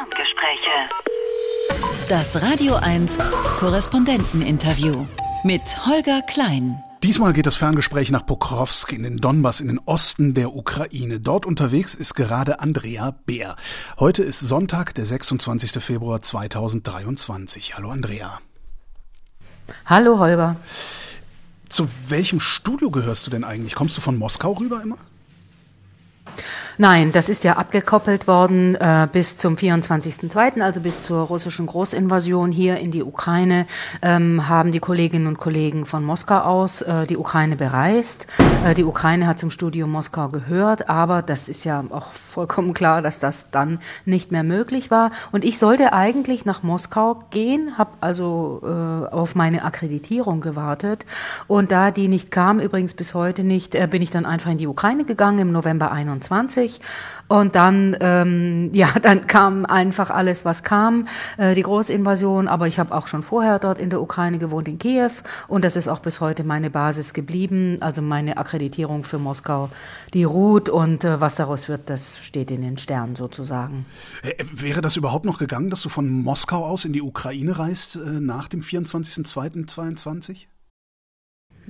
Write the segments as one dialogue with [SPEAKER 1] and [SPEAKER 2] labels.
[SPEAKER 1] Ferngespräche. Das Radio 1 Korrespondenteninterview mit Holger Klein.
[SPEAKER 2] Diesmal geht das Ferngespräch nach Pokrovsk in den Donbass in den Osten der Ukraine. Dort unterwegs ist gerade Andrea Bär. Heute ist Sonntag, der 26. Februar 2023. Hallo Andrea.
[SPEAKER 3] Hallo Holger.
[SPEAKER 2] Zu welchem Studio gehörst du denn eigentlich? Kommst du von Moskau rüber immer?
[SPEAKER 3] Nein, das ist ja abgekoppelt worden äh, bis zum 24.02., also bis zur russischen Großinvasion hier in die Ukraine, ähm, haben die Kolleginnen und Kollegen von Moskau aus äh, die Ukraine bereist. Äh, die Ukraine hat zum Studio Moskau gehört, aber das ist ja auch vollkommen klar, dass das dann nicht mehr möglich war. Und ich sollte eigentlich nach Moskau gehen, habe also äh, auf meine Akkreditierung gewartet. Und da die nicht kam, übrigens bis heute nicht, äh, bin ich dann einfach in die Ukraine gegangen im November 21 durch. Und dann, ähm, ja, dann kam einfach alles, was kam, äh, die Großinvasion. Aber ich habe auch schon vorher dort in der Ukraine gewohnt, in Kiew. Und das ist auch bis heute meine Basis geblieben. Also meine Akkreditierung für Moskau, die ruht. Und äh, was daraus wird, das steht in den Sternen sozusagen.
[SPEAKER 2] Äh, wäre das überhaupt noch gegangen, dass du von Moskau aus in die Ukraine reist äh, nach dem 24.02.22?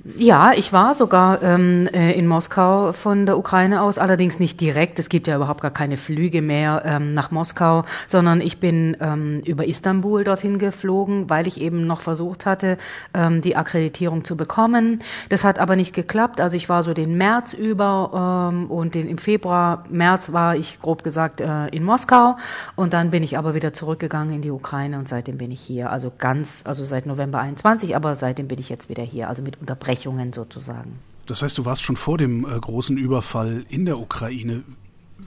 [SPEAKER 3] Ja, ich war sogar ähm, äh, in Moskau von der Ukraine aus, allerdings nicht direkt. Es gibt ja überhaupt gar keine Flüge mehr ähm, nach Moskau, sondern ich bin ähm, über Istanbul dorthin geflogen, weil ich eben noch versucht hatte, ähm, die Akkreditierung zu bekommen. Das hat aber nicht geklappt. Also ich war so den März über ähm, und den, im Februar, März war ich grob gesagt äh, in Moskau und dann bin ich aber wieder zurückgegangen in die Ukraine und seitdem bin ich hier. Also ganz, also seit November 21, aber seitdem bin ich jetzt wieder hier, also mit Unterbrechung. Unterbrechungen sozusagen.
[SPEAKER 2] Das heißt, du warst schon vor dem äh, großen Überfall in der Ukraine.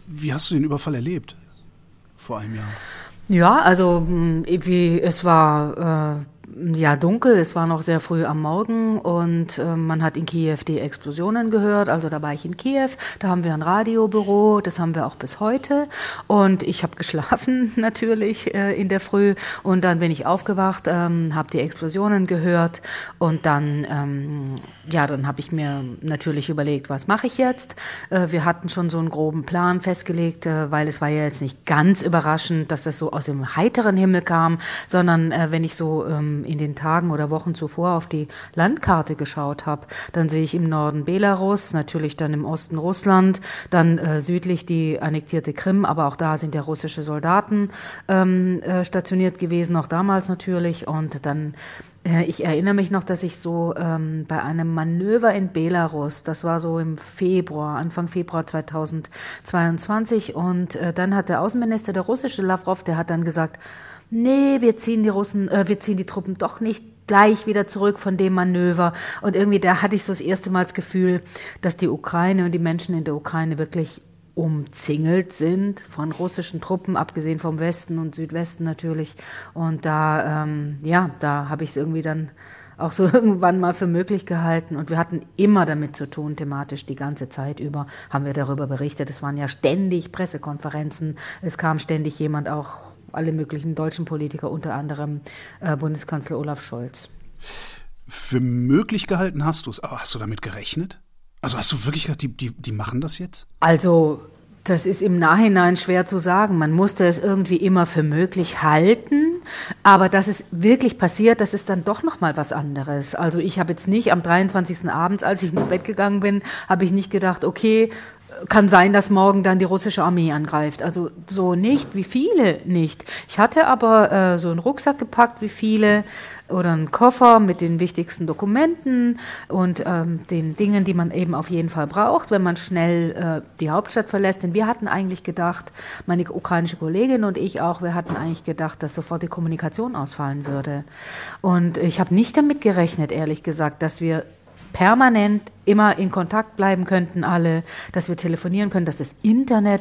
[SPEAKER 2] Wie hast du den Überfall erlebt vor einem Jahr?
[SPEAKER 3] Ja, also wie, es war äh, ja dunkel, es war noch sehr früh am Morgen und äh, man hat in Kiew die Explosionen gehört. Also da war ich in Kiew, da haben wir ein Radiobüro, das haben wir auch bis heute. Und ich habe geschlafen natürlich äh, in der Früh und dann bin ich aufgewacht, ähm, habe die Explosionen gehört und dann ähm, ja, dann habe ich mir natürlich überlegt, was mache ich jetzt. Äh, wir hatten schon so einen groben Plan festgelegt, äh, weil es war ja jetzt nicht ganz überraschend, dass das so aus dem heiteren Himmel kam, sondern äh, wenn ich so ähm, in den Tagen oder Wochen zuvor auf die Landkarte geschaut habe, dann sehe ich im Norden Belarus, natürlich dann im Osten Russland, dann äh, südlich die annektierte Krim, aber auch da sind ja russische Soldaten ähm, äh, stationiert gewesen, auch damals natürlich. Und dann äh, ich erinnere mich noch, dass ich so ähm, bei einem Manöver in Belarus, das war so im Februar, Anfang Februar 2022, und äh, dann hat der Außenminister, der russische Lavrov, der hat dann gesagt, nee, wir ziehen die Russen, äh, wir ziehen die Truppen doch nicht gleich wieder zurück von dem Manöver. Und irgendwie da hatte ich so das erste Mal das Gefühl, dass die Ukraine und die Menschen in der Ukraine wirklich umzingelt sind von russischen Truppen, abgesehen vom Westen und Südwesten natürlich. Und da, ähm, ja, da habe ich es irgendwie dann auch so irgendwann mal für möglich gehalten. Und wir hatten immer damit zu tun, thematisch die ganze Zeit über, haben wir darüber berichtet. Es waren ja ständig Pressekonferenzen. Es kam ständig jemand auch alle möglichen deutschen Politiker, unter anderem äh, Bundeskanzler Olaf Scholz.
[SPEAKER 2] Für möglich gehalten hast du es, aber hast du damit gerechnet? Also hast du wirklich gedacht, die, die, die machen das jetzt?
[SPEAKER 3] Also das ist im Nachhinein schwer zu sagen. Man musste es irgendwie immer für möglich halten, aber dass es wirklich passiert, das ist dann doch noch mal was anderes. Also ich habe jetzt nicht am 23. abends, als ich ins Bett gegangen bin, habe ich nicht gedacht, okay, kann sein, dass morgen dann die russische Armee angreift. Also so nicht, wie viele nicht. Ich hatte aber äh, so einen Rucksack gepackt, wie viele, oder einen Koffer mit den wichtigsten Dokumenten und ähm, den Dingen, die man eben auf jeden Fall braucht, wenn man schnell äh, die Hauptstadt verlässt. Denn wir hatten eigentlich gedacht, meine ukrainische Kollegin und ich auch, wir hatten eigentlich gedacht, dass sofort die Kommunikation ausfallen würde. Und ich habe nicht damit gerechnet, ehrlich gesagt, dass wir permanent immer in Kontakt bleiben könnten alle, dass wir telefonieren können, dass das Internet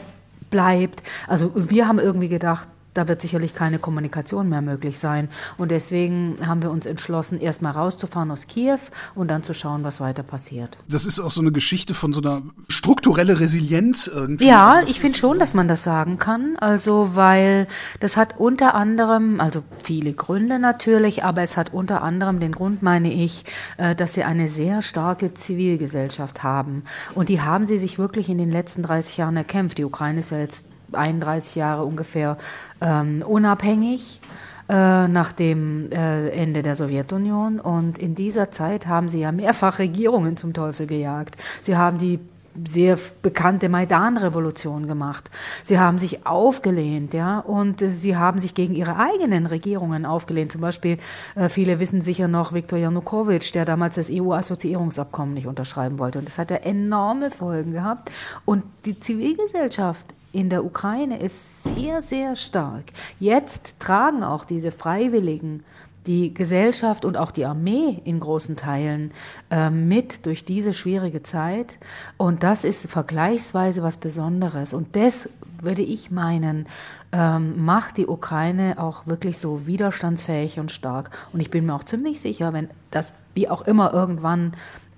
[SPEAKER 3] bleibt. Also wir haben irgendwie gedacht, da wird sicherlich keine Kommunikation mehr möglich sein. Und deswegen haben wir uns entschlossen, erstmal rauszufahren aus Kiew und dann zu schauen, was weiter passiert.
[SPEAKER 2] Das ist auch so eine Geschichte von so einer strukturelle Resilienz irgendwie.
[SPEAKER 3] Ja, also ich finde schon, dass man das sagen kann. Also, weil das hat unter anderem, also viele Gründe natürlich, aber es hat unter anderem den Grund, meine ich, äh, dass sie eine sehr starke Zivilgesellschaft haben. Und die haben sie sich wirklich in den letzten 30 Jahren erkämpft. Die Ukraine ist ja jetzt 31 Jahre ungefähr ähm, unabhängig äh, nach dem äh, Ende der Sowjetunion. Und in dieser Zeit haben sie ja mehrfach Regierungen zum Teufel gejagt. Sie haben die sehr bekannte Maidan-Revolution gemacht. Sie haben sich aufgelehnt, ja, und sie haben sich gegen ihre eigenen Regierungen aufgelehnt. Zum Beispiel, äh, viele wissen sicher noch Viktor Janukowitsch, der damals das EU-Assoziierungsabkommen nicht unterschreiben wollte. Und das hat ja enorme Folgen gehabt. Und die Zivilgesellschaft in der Ukraine ist sehr, sehr stark. Jetzt tragen auch diese Freiwilligen die Gesellschaft und auch die Armee in großen Teilen äh, mit durch diese schwierige Zeit. Und das ist vergleichsweise was Besonderes. Und das würde ich meinen, ähm, macht die Ukraine auch wirklich so widerstandsfähig und stark. Und ich bin mir auch ziemlich sicher, wenn das wie auch immer irgendwann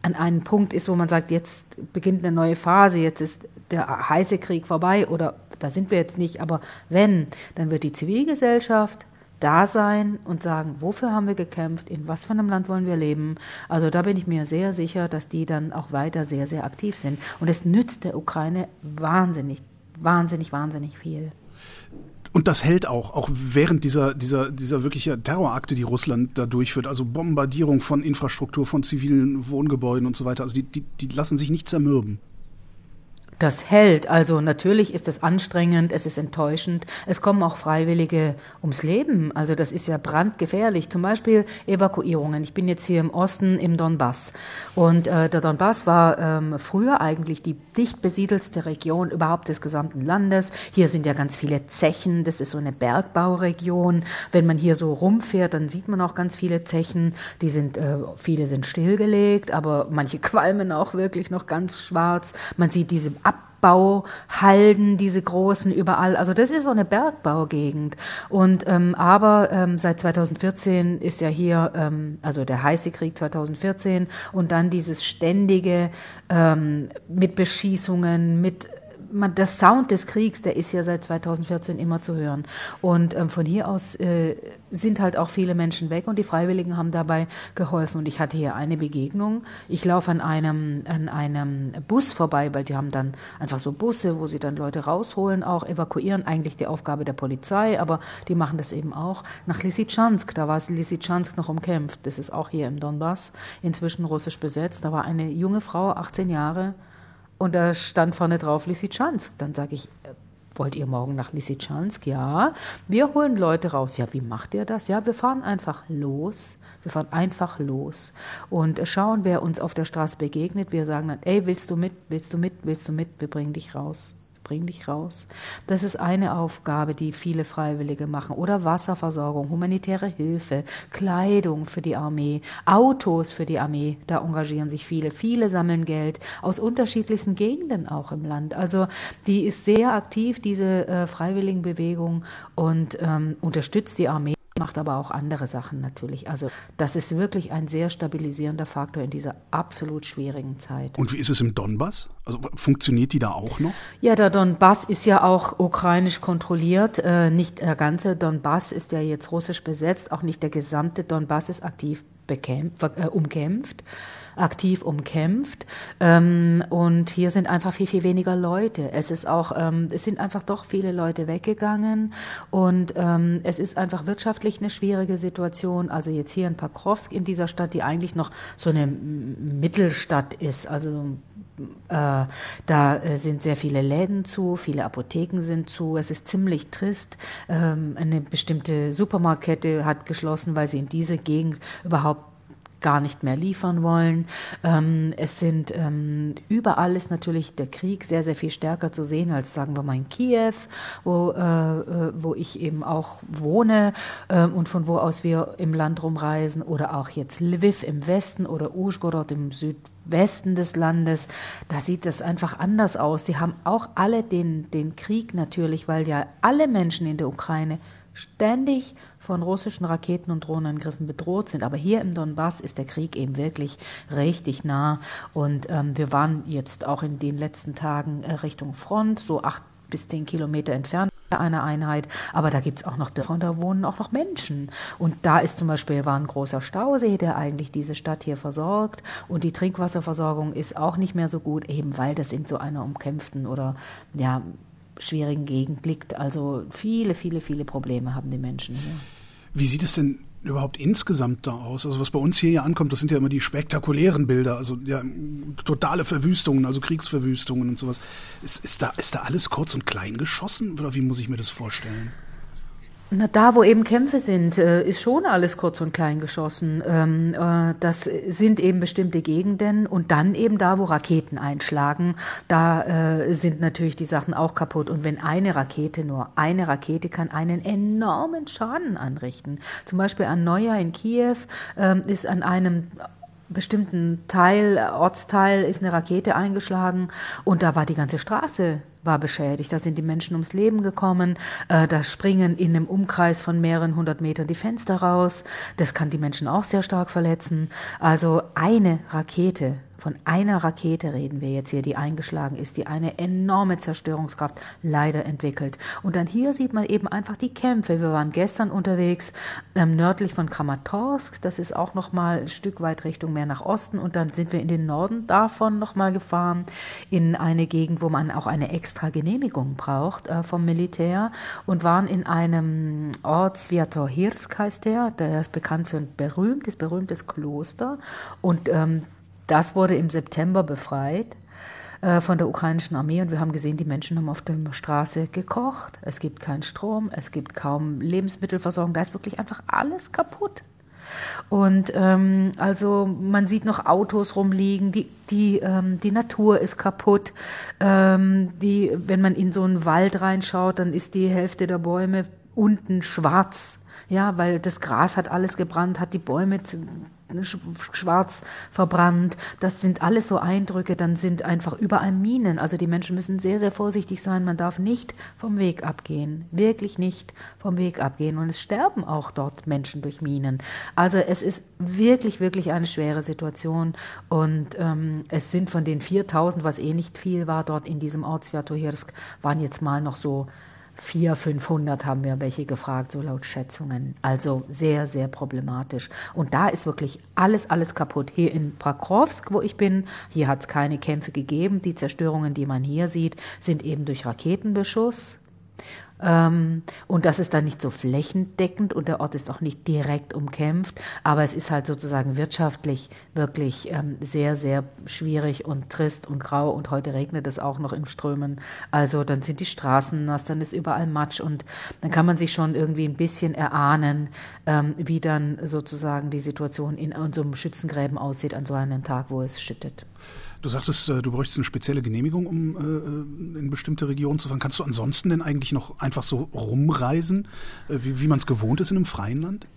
[SPEAKER 3] an einen Punkt ist, wo man sagt, jetzt beginnt eine neue Phase, jetzt ist der heiße Krieg vorbei oder da sind wir jetzt nicht, aber wenn, dann wird die Zivilgesellschaft da sein und sagen, wofür haben wir gekämpft, in was für einem Land wollen wir leben. Also da bin ich mir sehr sicher, dass die dann auch weiter sehr, sehr aktiv sind. Und es nützt der Ukraine wahnsinnig, wahnsinnig, wahnsinnig viel.
[SPEAKER 2] Und das hält auch, auch während dieser, dieser, dieser wirkliche Terrorakte, die Russland da durchführt, also Bombardierung von Infrastruktur, von zivilen Wohngebäuden und so weiter, also die, die, die lassen sich nicht zermürben
[SPEAKER 3] das hält. Also natürlich ist es anstrengend, es ist enttäuschend. Es kommen auch Freiwillige ums Leben. Also das ist ja brandgefährlich. Zum Beispiel Evakuierungen. Ich bin jetzt hier im Osten im Donbass. Und äh, der Donbass war ähm, früher eigentlich die dicht besiedelste Region überhaupt des gesamten Landes. Hier sind ja ganz viele Zechen. Das ist so eine Bergbauregion. Wenn man hier so rumfährt, dann sieht man auch ganz viele Zechen. Die sind, äh, viele sind stillgelegt, aber manche qualmen auch wirklich noch ganz schwarz. Man sieht diese Abbauhalden, diese großen überall. Also das ist so eine Bergbaugegend. Und ähm, aber ähm, seit 2014 ist ja hier, ähm, also der heiße Krieg 2014 und dann dieses ständige ähm, mit Beschießungen, mit man, der Sound des Kriegs, der ist ja seit 2014 immer zu hören. Und ähm, von hier aus äh, sind halt auch viele Menschen weg und die Freiwilligen haben dabei geholfen. Und ich hatte hier eine Begegnung. Ich laufe an einem, an einem Bus vorbei, weil die haben dann einfach so Busse, wo sie dann Leute rausholen, auch evakuieren. Eigentlich die Aufgabe der Polizei, aber die machen das eben auch. Nach Lysychansk, da war Lysychansk noch umkämpft. Das ist auch hier im Donbass, inzwischen russisch besetzt. Da war eine junge Frau, 18 Jahre, und da stand vorne drauf Lysychansk. Dann sage ich, äh, wollt ihr morgen nach Lysychansk? Ja. Wir holen Leute raus. Ja, wie macht ihr das? Ja, wir fahren einfach los. Wir fahren einfach los und schauen, wer uns auf der Straße begegnet. Wir sagen dann, ey, willst du mit? Willst du mit? Willst du mit? Wir bringen dich raus bring dich raus. Das ist eine Aufgabe, die viele Freiwillige machen. Oder Wasserversorgung, humanitäre Hilfe, Kleidung für die Armee, Autos für die Armee. Da engagieren sich viele. Viele sammeln Geld aus unterschiedlichsten Gegenden auch im Land. Also die ist sehr aktiv, diese äh, Freiwilligenbewegung und ähm, unterstützt die Armee macht aber auch andere Sachen natürlich. Also das ist wirklich ein sehr stabilisierender Faktor in dieser absolut schwierigen Zeit.
[SPEAKER 2] Und wie ist es im Donbass? Also funktioniert die da auch noch?
[SPEAKER 3] Ja, der Donbass ist ja auch ukrainisch kontrolliert. Äh, nicht der ganze Donbass ist ja jetzt russisch besetzt. Auch nicht der gesamte Donbass ist aktiv bekämpft, äh, umkämpft aktiv umkämpft. Ähm, und hier sind einfach viel, viel weniger Leute. Es ist auch, ähm, es sind einfach doch viele Leute weggegangen und ähm, es ist einfach wirtschaftlich eine schwierige Situation. Also jetzt hier in Pakrovsk in dieser Stadt, die eigentlich noch so eine Mittelstadt ist, also äh, da äh, sind sehr viele Läden zu, viele Apotheken sind zu. Es ist ziemlich trist. Ähm, eine bestimmte Supermarktkette hat geschlossen, weil sie in diese Gegend überhaupt gar nicht mehr liefern wollen. Ähm, es sind ähm, überall ist natürlich der Krieg sehr, sehr viel stärker zu sehen als sagen wir mal in Kiew, wo, äh, äh wo ich eben auch wohne äh, und von wo aus wir im Land rumreisen oder auch jetzt Lviv im Westen oder Uschgorod im Südwesten des Landes, da sieht es einfach anders aus. Die haben auch alle den, den Krieg natürlich, weil ja alle Menschen in der Ukraine ständig von russischen Raketen und Drohnenangriffen bedroht sind. Aber hier im Donbass ist der Krieg eben wirklich richtig nah. Und ähm, wir waren jetzt auch in den letzten Tagen äh, Richtung Front, so acht bis zehn Kilometer entfernt einer Einheit, aber da gibt es auch noch, und da wohnen auch noch Menschen. Und da ist zum Beispiel, war ein großer Stausee, der eigentlich diese Stadt hier versorgt und die Trinkwasserversorgung ist auch nicht mehr so gut, eben weil das in so einer umkämpften oder ja, schwierigen Gegend liegt. Also viele, viele, viele Probleme haben die Menschen hier.
[SPEAKER 2] Wie sieht es denn überhaupt insgesamt da aus? Also was bei uns hier ja ankommt, das sind ja immer die spektakulären Bilder, also ja, totale Verwüstungen, also Kriegsverwüstungen und sowas. Ist, ist, da, ist da alles kurz und klein geschossen oder wie muss ich mir das vorstellen?
[SPEAKER 3] Na, da, wo eben Kämpfe sind, äh, ist schon alles kurz und klein geschossen. Ähm, äh, das sind eben bestimmte Gegenden und dann eben da, wo Raketen einschlagen, da äh, sind natürlich die Sachen auch kaputt. Und wenn eine Rakete, nur eine Rakete kann einen enormen Schaden anrichten. Zum Beispiel an Neujahr in Kiew ähm, ist an einem bestimmten Teil, Ortsteil, ist eine Rakete eingeschlagen und da war die ganze Straße war beschädigt. Da sind die Menschen ums Leben gekommen. Äh, da springen in einem Umkreis von mehreren hundert Metern die Fenster raus. Das kann die Menschen auch sehr stark verletzen. Also eine Rakete von einer Rakete reden wir jetzt hier, die eingeschlagen ist, die eine enorme Zerstörungskraft leider entwickelt. Und dann hier sieht man eben einfach die Kämpfe. Wir waren gestern unterwegs ähm, nördlich von Kramatorsk, das ist auch noch mal ein Stück weit Richtung mehr nach Osten und dann sind wir in den Norden davon noch mal gefahren in eine Gegend, wo man auch eine extra Genehmigung braucht äh, vom Militär und waren in einem Ort Sviatohirsk heißt der, der ist bekannt für ein berühmtes berühmtes Kloster und ähm, das wurde im September befreit äh, von der ukrainischen Armee und wir haben gesehen, die Menschen haben auf der Straße gekocht. Es gibt keinen Strom, es gibt kaum Lebensmittelversorgung, da ist wirklich einfach alles kaputt. Und ähm, also man sieht noch Autos rumliegen, die, die, ähm, die Natur ist kaputt. Ähm, die, wenn man in so einen Wald reinschaut, dann ist die Hälfte der Bäume unten schwarz. Ja, weil das Gras hat alles gebrannt, hat die Bäume schwarz verbrannt. Das sind alles so Eindrücke. Dann sind einfach überall Minen. Also die Menschen müssen sehr, sehr vorsichtig sein. Man darf nicht vom Weg abgehen. Wirklich nicht vom Weg abgehen. Und es sterben auch dort Menschen durch Minen. Also es ist wirklich, wirklich eine schwere Situation. Und ähm, es sind von den 4000, was eh nicht viel war, dort in diesem Ort Sviatohirsk, waren jetzt mal noch so 400, 500 haben wir welche gefragt, so laut Schätzungen. Also sehr, sehr problematisch. Und da ist wirklich alles, alles kaputt. Hier in Prakowsk, wo ich bin, hier hat es keine Kämpfe gegeben. Die Zerstörungen, die man hier sieht, sind eben durch Raketenbeschuss und das ist dann nicht so flächendeckend und der Ort ist auch nicht direkt umkämpft, aber es ist halt sozusagen wirtschaftlich wirklich ähm, sehr, sehr schwierig und trist und grau und heute regnet es auch noch in Strömen. Also dann sind die Straßen nass, dann ist überall Matsch und dann kann man sich schon irgendwie ein bisschen erahnen, ähm, wie dann sozusagen die Situation in unserem Schützengräben aussieht an so einem Tag, wo es schüttet.
[SPEAKER 2] Du sagtest, äh, du bräuchtest eine spezielle Genehmigung, um äh, in bestimmte Regionen zu fahren. Kannst du ansonsten denn eigentlich noch einfach so rumreisen, äh, wie, wie man es gewohnt ist in einem freien Land?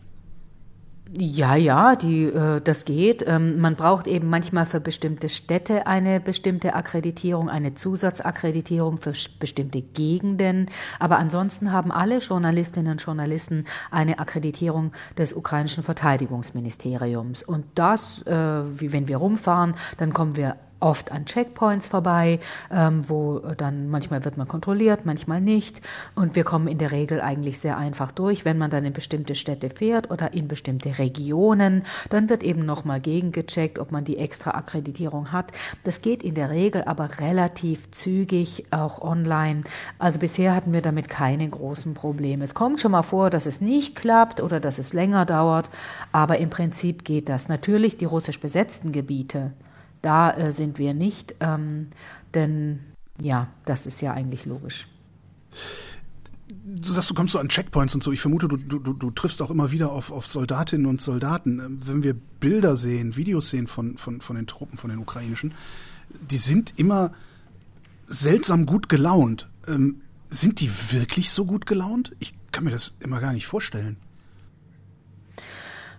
[SPEAKER 3] Ja, ja, die, äh, das geht. Ähm, man braucht eben manchmal für bestimmte Städte eine bestimmte Akkreditierung, eine Zusatzakkreditierung für bestimmte Gegenden. Aber ansonsten haben alle Journalistinnen und Journalisten eine Akkreditierung des ukrainischen Verteidigungsministeriums. Und das, äh, wie wenn wir rumfahren, dann kommen wir oft an Checkpoints vorbei, ähm, wo dann manchmal wird man kontrolliert, manchmal nicht. Und wir kommen in der Regel eigentlich sehr einfach durch. Wenn man dann in bestimmte Städte fährt oder in bestimmte Regionen, dann wird eben nochmal gegengecheckt, ob man die extra Akkreditierung hat. Das geht in der Regel aber relativ zügig, auch online. Also bisher hatten wir damit keine großen Probleme. Es kommt schon mal vor, dass es nicht klappt oder dass es länger dauert, aber im Prinzip geht das. Natürlich die russisch besetzten Gebiete da äh, sind wir nicht, ähm, denn ja, das ist ja eigentlich logisch.
[SPEAKER 2] Du sagst, du kommst so an Checkpoints und so. Ich vermute, du, du, du triffst auch immer wieder auf, auf Soldatinnen und Soldaten. Ähm, wenn wir Bilder sehen, Videos sehen von, von, von den Truppen, von den ukrainischen, die sind immer seltsam gut gelaunt. Ähm, sind die wirklich so gut gelaunt? Ich kann mir das immer gar nicht vorstellen.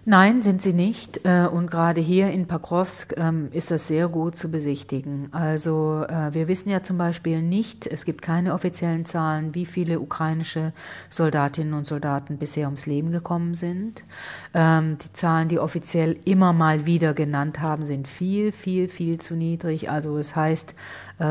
[SPEAKER 3] Nein, sind sie nicht. Äh, und gerade hier in Pakrovsk ähm, ist das sehr gut zu besichtigen. Also äh, wir wissen ja zum Beispiel nicht, es gibt keine offiziellen Zahlen, wie viele ukrainische Soldatinnen und Soldaten bisher ums Leben gekommen sind. Ähm, die Zahlen, die offiziell immer mal wieder genannt haben, sind viel, viel, viel zu niedrig. Also es heißt,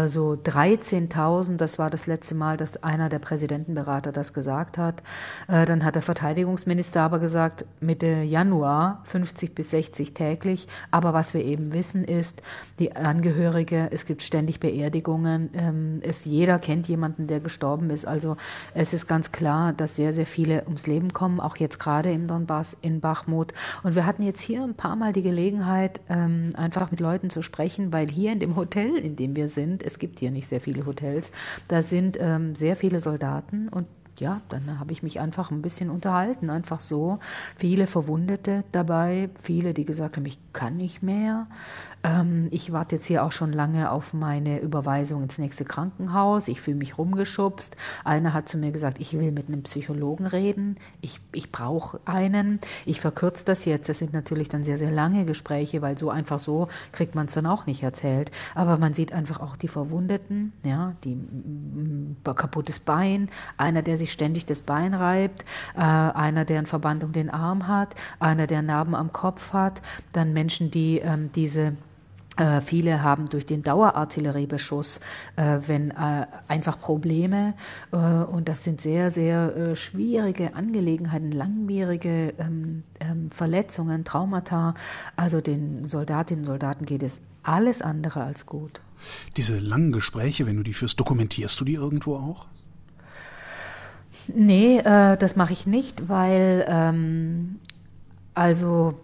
[SPEAKER 3] so 13.000. Das war das letzte Mal, dass einer der Präsidentenberater das gesagt hat. Äh, dann hat der Verteidigungsminister aber gesagt, Mitte Januar 50 bis 60 täglich. Aber was wir eben wissen ist, die Angehörige, es gibt ständig Beerdigungen. Ähm, es, jeder kennt jemanden, der gestorben ist. Also es ist ganz klar, dass sehr, sehr viele ums Leben kommen, auch jetzt gerade im Donbass, in Bachmut. Und wir hatten jetzt hier ein paar Mal die Gelegenheit, ähm, einfach mit Leuten zu sprechen, weil hier in dem Hotel, in dem wir sind, es gibt hier nicht sehr viele Hotels, da sind ähm, sehr viele Soldaten und ja, dann habe ich mich einfach ein bisschen unterhalten, einfach so. Viele Verwundete dabei, viele, die gesagt haben, ich kann nicht mehr. Ähm, ich warte jetzt hier auch schon lange auf meine Überweisung ins nächste Krankenhaus. Ich fühle mich rumgeschubst. Einer hat zu mir gesagt, ich will mit einem Psychologen reden. Ich, ich brauche einen. Ich verkürze das jetzt. Das sind natürlich dann sehr, sehr lange Gespräche, weil so einfach so kriegt man es dann auch nicht erzählt. Aber man sieht einfach auch die Verwundeten, ja, die mm, kaputtes Bein, einer, der sich ständig das Bein reibt, äh, einer, der einen Verband um den Arm hat, einer, der Narben am Kopf hat, dann Menschen, die ähm, diese äh, viele haben durch den Dauerartilleriebeschuss, äh, wenn äh, einfach Probleme äh, und das sind sehr, sehr äh, schwierige Angelegenheiten, langwierige ähm, ähm, Verletzungen, Traumata. Also den Soldatinnen und Soldaten geht es alles andere als gut.
[SPEAKER 2] Diese langen Gespräche, wenn du die führst, dokumentierst du die irgendwo auch?
[SPEAKER 3] Nee, äh, das mache ich nicht, weil ähm, also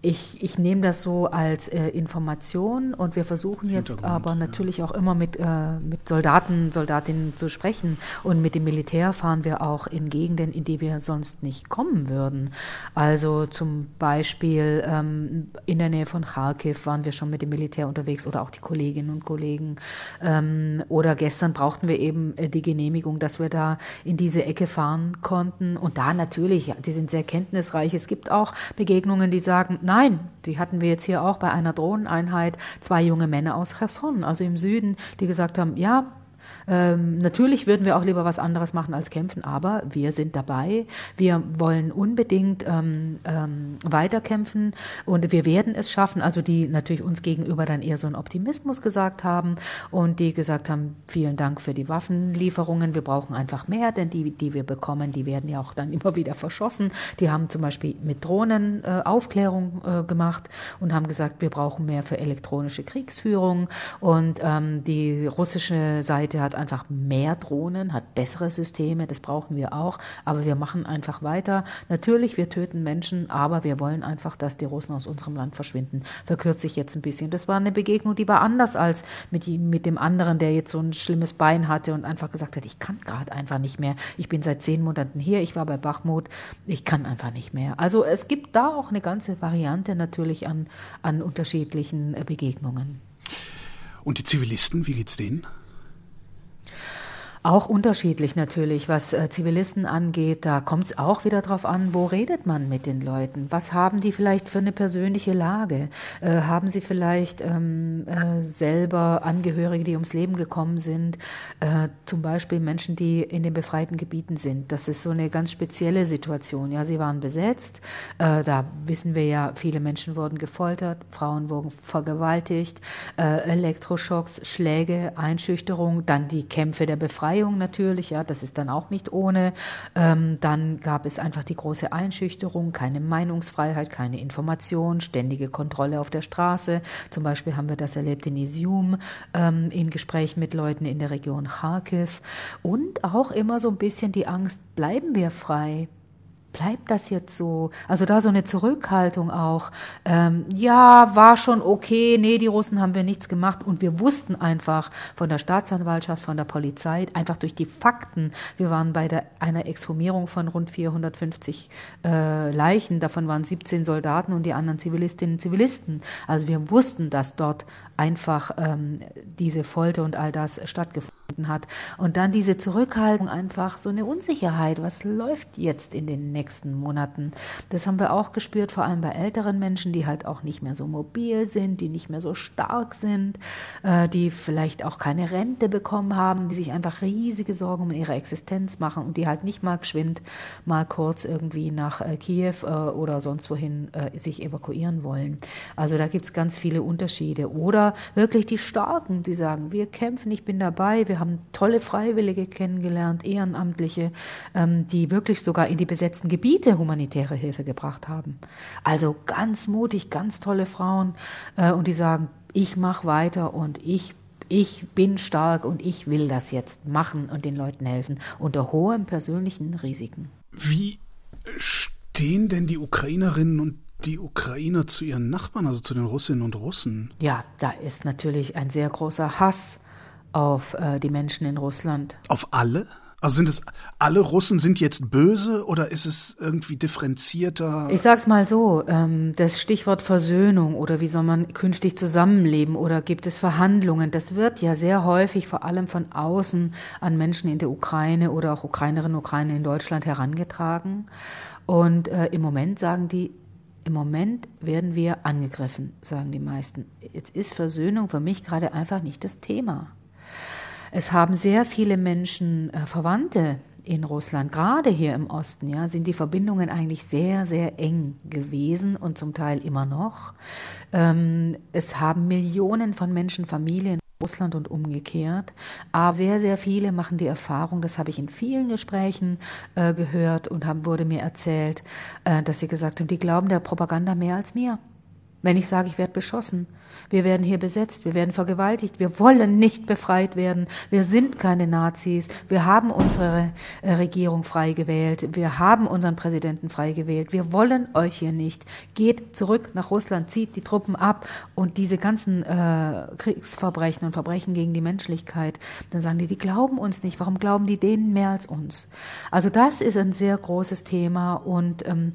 [SPEAKER 3] ich, ich nehme das so als äh, Information und wir versuchen jetzt aber natürlich ja. auch immer mit, äh, mit Soldaten, Soldatinnen zu sprechen. Und mit dem Militär fahren wir auch in Gegenden, in die wir sonst nicht kommen würden. Also zum Beispiel ähm, in der Nähe von Kharkiv waren wir schon mit dem Militär unterwegs oder auch die Kolleginnen und Kollegen. Ähm, oder gestern brauchten wir eben äh, die Genehmigung, dass wir da in diese Ecke fahren konnten. Und da natürlich, die sind sehr kenntnisreich. Es gibt auch Begegnungen, die sagen, Nein, die hatten wir jetzt hier auch bei einer Drohneneinheit, zwei junge Männer aus Cherson, also im Süden, die gesagt haben, ja, ähm, natürlich würden wir auch lieber was anderes machen als kämpfen, aber wir sind dabei. Wir wollen unbedingt ähm, ähm, weiterkämpfen und wir werden es schaffen. Also die natürlich uns gegenüber dann eher so einen Optimismus gesagt haben und die gesagt haben, vielen Dank für die Waffenlieferungen. Wir brauchen einfach mehr, denn die, die wir bekommen, die werden ja auch dann immer wieder verschossen. Die haben zum Beispiel mit Drohnen äh, Aufklärung äh, gemacht und haben gesagt, wir brauchen mehr für elektronische Kriegsführung. Und ähm, die russische Seite hat einfach mehr Drohnen, hat bessere Systeme, das brauchen wir auch, aber wir machen einfach weiter. Natürlich, wir töten Menschen, aber wir wollen einfach, dass die Russen aus unserem Land verschwinden. Verkürze ich jetzt ein bisschen. Das war eine Begegnung, die war anders als mit, mit dem anderen, der jetzt so ein schlimmes Bein hatte und einfach gesagt hat, ich kann gerade einfach nicht mehr. Ich bin seit zehn Monaten hier, ich war bei Bachmut, ich kann einfach nicht mehr. Also es gibt da auch eine ganze Variante natürlich an, an unterschiedlichen äh, Begegnungen.
[SPEAKER 2] Und die Zivilisten, wie geht's denen?
[SPEAKER 3] Auch unterschiedlich natürlich, was äh, Zivilisten angeht. Da kommt es auch wieder darauf an, wo redet man mit den Leuten? Was haben die vielleicht für eine persönliche Lage? Äh, haben sie vielleicht ähm, äh, selber Angehörige, die ums Leben gekommen sind? Äh, zum Beispiel Menschen, die in den befreiten Gebieten sind. Das ist so eine ganz spezielle Situation. Ja, sie waren besetzt. Äh, da wissen wir ja, viele Menschen wurden gefoltert, Frauen wurden vergewaltigt, Elektroschocks, Schläge, Einschüchterung, dann die Kämpfe der Befreiung Befreiung natürlich, ja, das ist dann auch nicht ohne. Ähm, dann gab es einfach die große Einschüchterung, keine Meinungsfreiheit, keine Information, ständige Kontrolle auf der Straße. Zum Beispiel haben wir das erlebt in Isium ähm, in Gesprächen mit Leuten in der Region Kharkiv und auch immer so ein bisschen die Angst, bleiben wir frei? Bleibt das jetzt so? Also da so eine Zurückhaltung auch. Ähm, ja, war schon okay, nee, die Russen haben wir nichts gemacht und wir wussten einfach von der Staatsanwaltschaft, von der Polizei, einfach durch die Fakten. Wir waren bei der, einer Exhumierung von rund 450 äh, Leichen, davon waren 17 Soldaten und die anderen Zivilistinnen und Zivilisten. Also wir wussten, dass dort einfach ähm, diese Folter und all das stattgefunden hat. Und dann diese Zurückhaltung einfach, so eine Unsicherheit, was läuft jetzt in den nächsten Monaten? Das haben wir auch gespürt, vor allem bei älteren Menschen, die halt auch nicht mehr so mobil sind, die nicht mehr so stark sind, äh, die vielleicht auch keine Rente bekommen haben, die sich einfach riesige Sorgen um ihre Existenz machen und die halt nicht mal geschwind mal kurz irgendwie nach äh, Kiew äh, oder sonst wohin äh, sich evakuieren wollen. Also da gibt es ganz viele Unterschiede. Oder wirklich die Starken, die sagen, wir kämpfen, ich bin dabei, wir haben tolle Freiwillige kennengelernt, Ehrenamtliche, ähm, die wirklich sogar in die besetzten Gebiete humanitäre Hilfe gebracht haben. Also ganz mutig, ganz tolle Frauen äh, und die sagen, ich mache weiter und ich ich bin stark und ich will das jetzt machen und den Leuten helfen unter hohen persönlichen Risiken.
[SPEAKER 2] Wie stehen denn die Ukrainerinnen und die Ukrainer zu ihren Nachbarn, also zu den Russinnen und Russen?
[SPEAKER 3] Ja, da ist natürlich ein sehr großer Hass auf äh, die Menschen in Russland.
[SPEAKER 2] Auf alle? Also sind es alle Russen sind jetzt böse oder ist es irgendwie differenzierter?
[SPEAKER 3] Ich sag's mal so: ähm, Das Stichwort Versöhnung oder wie soll man künftig zusammenleben oder gibt es Verhandlungen? Das wird ja sehr häufig vor allem von außen an Menschen in der Ukraine oder auch Ukrainerinnen und Ukrainer in Deutschland herangetragen. Und äh, im Moment sagen die, im Moment werden wir angegriffen, sagen die meisten. Jetzt ist Versöhnung für mich gerade einfach nicht das Thema. Es haben sehr viele Menschen äh, Verwandte in Russland, gerade hier im Osten, ja, sind die Verbindungen eigentlich sehr, sehr eng gewesen und zum Teil immer noch. Ähm, es haben Millionen von Menschen Familien Russland und umgekehrt. Aber sehr, sehr viele machen die Erfahrung, das habe ich in vielen Gesprächen äh, gehört und haben, wurde mir erzählt, äh, dass sie gesagt haben, die glauben der Propaganda mehr als mir. Wenn ich sage, ich werde beschossen, wir werden hier besetzt, wir werden vergewaltigt, wir wollen nicht befreit werden, wir sind keine Nazis, wir haben unsere äh, Regierung frei gewählt, wir haben unseren Präsidenten frei gewählt, wir wollen euch hier nicht. Geht zurück nach Russland, zieht die Truppen ab. Und diese ganzen äh, Kriegsverbrechen und Verbrechen gegen die Menschlichkeit, dann sagen die, die glauben uns nicht, warum glauben die denen mehr als uns? Also das ist ein sehr großes Thema. Und ähm,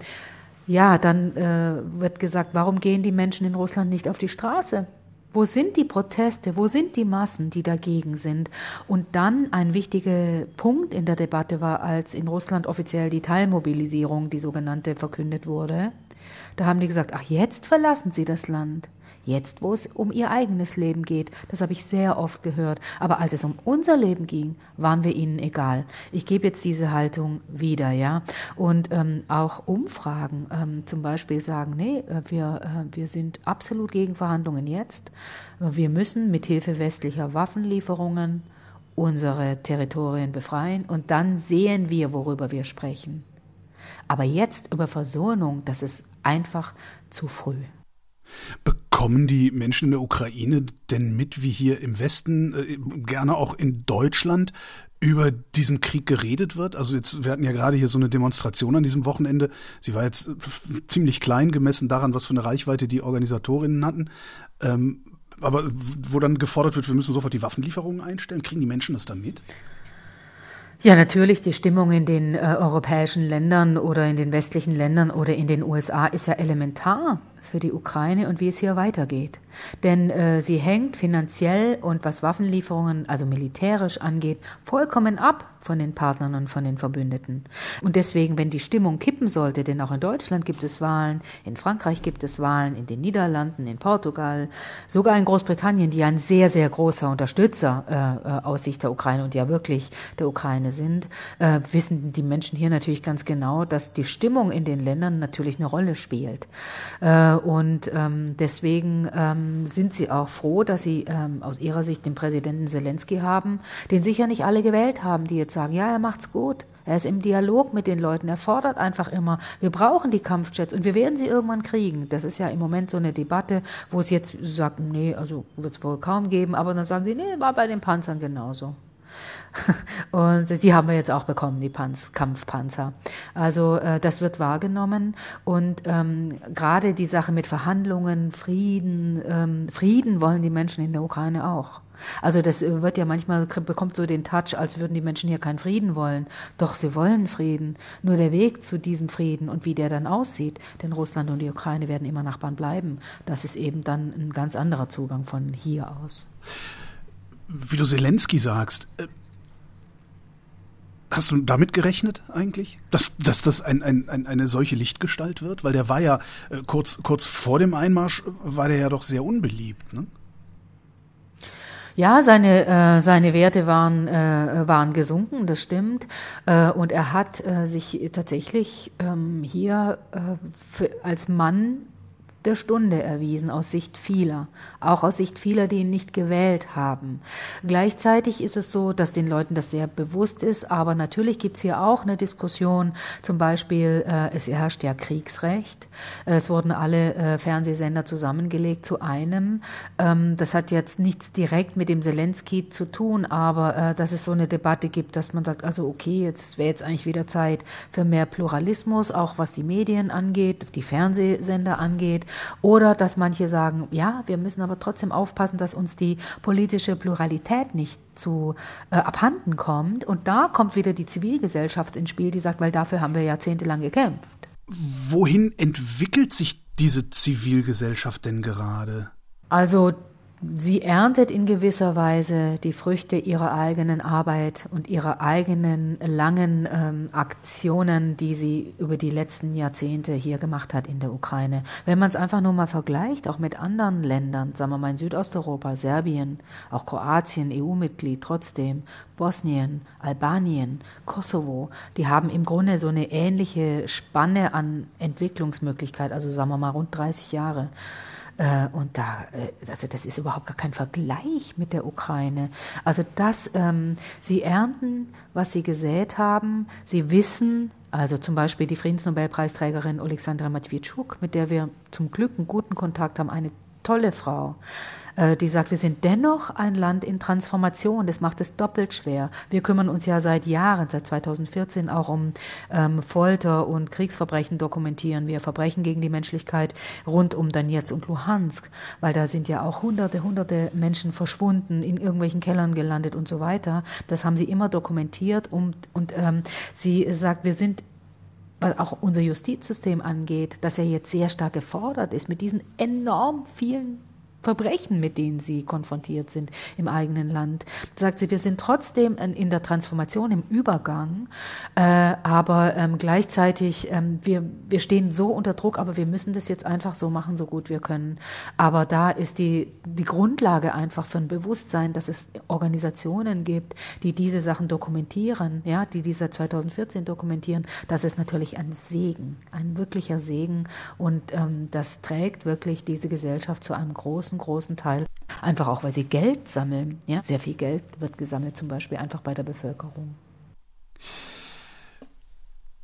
[SPEAKER 3] ja, dann äh, wird gesagt, warum gehen die Menschen in Russland nicht auf die Straße? Wo sind die Proteste? Wo sind die Massen, die dagegen sind? Und dann ein wichtiger Punkt in der Debatte war, als in Russland offiziell die Teilmobilisierung, die sogenannte, verkündet wurde. Da haben die gesagt, ach, jetzt verlassen sie das Land. Jetzt, wo es um ihr eigenes Leben geht, das habe ich sehr oft gehört. Aber als es um unser Leben ging, waren wir ihnen egal. Ich gebe jetzt diese Haltung wieder, ja. Und ähm, auch Umfragen ähm, zum Beispiel sagen, nee, äh, wir, äh, wir sind absolut gegen Verhandlungen jetzt. Wir müssen mit Hilfe westlicher Waffenlieferungen unsere Territorien befreien und dann sehen wir, worüber wir sprechen. Aber jetzt über Versöhnung, das ist einfach zu früh.
[SPEAKER 2] Bekommen die Menschen in der Ukraine denn mit, wie hier im Westen, äh, gerne auch in Deutschland, über diesen Krieg geredet wird? Also jetzt, wir hatten ja gerade hier so eine Demonstration an diesem Wochenende. Sie war jetzt ziemlich klein gemessen daran, was für eine Reichweite die Organisatorinnen hatten. Ähm, aber wo dann gefordert wird, wir müssen sofort die Waffenlieferungen einstellen, kriegen die Menschen das dann mit?
[SPEAKER 3] Ja, natürlich, die Stimmung in den äh, europäischen Ländern oder in den westlichen Ländern oder in den USA ist ja elementar für die Ukraine und wie es hier weitergeht. Denn äh, sie hängt finanziell und was Waffenlieferungen, also militärisch angeht, vollkommen ab von den Partnern und von den Verbündeten. Und deswegen, wenn die Stimmung kippen sollte, denn auch in Deutschland gibt es Wahlen, in Frankreich gibt es Wahlen, in den Niederlanden, in Portugal, sogar in Großbritannien, die ein sehr, sehr großer Unterstützer äh, äh, aus Sicht der Ukraine und ja wirklich der Ukraine sind, äh, wissen die Menschen hier natürlich ganz genau, dass die Stimmung in den Ländern natürlich eine Rolle spielt. Äh, und ähm, deswegen ähm, sind sie auch froh, dass sie ähm, aus ihrer Sicht den Präsidenten Zelensky haben, den sicher nicht alle gewählt haben, die jetzt sagen, ja, er macht's gut. Er ist im Dialog mit den Leuten. Er fordert einfach immer, wir brauchen die Kampfjets und wir werden sie irgendwann kriegen. Das ist ja im Moment so eine Debatte, wo es jetzt sagt, nee, also wird es wohl kaum geben, aber dann sagen sie, nee, war bei den Panzern genauso. Und die haben wir jetzt auch bekommen, die Panz Kampfpanzer. Also äh, das wird wahrgenommen. Und ähm, gerade die Sache mit Verhandlungen, Frieden, ähm, Frieden wollen die Menschen in der Ukraine auch. Also das äh, wird ja manchmal, bekommt so den Touch, als würden die Menschen hier keinen Frieden wollen. Doch sie wollen Frieden. Nur der Weg zu diesem Frieden und wie der dann aussieht, denn Russland und die Ukraine werden immer Nachbarn bleiben, das ist eben dann ein ganz anderer Zugang von hier aus.
[SPEAKER 2] Wie du Zelensky sagst, äh, Hast du damit gerechnet eigentlich, dass, dass das ein, ein, ein, eine solche Lichtgestalt wird? Weil der war ja äh, kurz, kurz vor dem Einmarsch, war der ja doch sehr unbeliebt. Ne?
[SPEAKER 3] Ja, seine, äh, seine Werte waren, äh, waren gesunken, das stimmt. Äh, und er hat äh, sich tatsächlich ähm, hier äh, für, als Mann der Stunde erwiesen aus Sicht vieler, auch aus Sicht vieler, die ihn nicht gewählt haben. Gleichzeitig ist es so, dass den Leuten das sehr bewusst ist, aber natürlich gibt es hier auch eine Diskussion, zum Beispiel, äh, es herrscht ja Kriegsrecht, es wurden alle äh, Fernsehsender zusammengelegt zu einem. Ähm, das hat jetzt nichts direkt mit dem Zelensky zu tun, aber äh, dass es so eine Debatte gibt, dass man sagt, also okay, jetzt wäre jetzt eigentlich wieder Zeit für mehr Pluralismus, auch was die Medien angeht, die Fernsehsender angeht. Oder dass manche sagen, ja, wir müssen aber trotzdem aufpassen, dass uns die politische Pluralität nicht zu äh, abhanden kommt. Und da kommt wieder die Zivilgesellschaft ins Spiel, die sagt, weil dafür haben wir jahrzehntelang gekämpft.
[SPEAKER 2] Wohin entwickelt sich diese Zivilgesellschaft denn gerade?
[SPEAKER 3] Also Sie erntet in gewisser Weise die Früchte ihrer eigenen Arbeit und ihrer eigenen langen ähm, Aktionen, die sie über die letzten Jahrzehnte hier gemacht hat in der Ukraine. Wenn man es einfach nur mal vergleicht, auch mit anderen Ländern, sagen wir mal in Südosteuropa, Serbien, auch Kroatien, EU-Mitglied trotzdem, Bosnien, Albanien, Kosovo, die haben im Grunde so eine ähnliche Spanne an Entwicklungsmöglichkeit, also sagen wir mal rund 30 Jahre. Äh, und da, äh, also das ist überhaupt gar kein Vergleich mit der Ukraine. Also das, ähm, sie ernten, was sie gesät haben. Sie wissen, also zum Beispiel die Friedensnobelpreisträgerin Alexandra Matwitschuk, mit der wir zum Glück einen guten Kontakt haben, eine tolle Frau. Äh, die sagt, wir sind dennoch ein Land in Transformation. Das macht es doppelt schwer. Wir kümmern uns ja seit Jahren, seit 2014 auch um ähm, Folter und Kriegsverbrechen dokumentieren wir, Verbrechen gegen die Menschlichkeit rund um Donetsk und Luhansk, weil da sind ja auch hunderte, hunderte Menschen verschwunden, in irgendwelchen Kellern gelandet und so weiter. Das haben sie immer dokumentiert und, und ähm, sie sagt, wir sind was auch unser Justizsystem angeht, das ja jetzt sehr stark gefordert ist mit diesen enorm vielen Verbrechen, mit denen sie konfrontiert sind im eigenen Land. sagt sie, wir sind trotzdem in der Transformation, im Übergang, äh, aber ähm, gleichzeitig, ähm, wir, wir stehen so unter Druck, aber wir müssen das jetzt einfach so machen, so gut wir können. Aber da ist die, die Grundlage einfach für ein Bewusstsein, dass es Organisationen gibt, die diese Sachen dokumentieren, ja, die diese 2014 dokumentieren. Das ist natürlich ein Segen, ein wirklicher Segen und ähm, das trägt wirklich diese Gesellschaft zu einem großen großen, großen Teil. Einfach auch, weil sie Geld sammeln. Ja? Sehr viel Geld wird gesammelt, zum Beispiel einfach bei der Bevölkerung.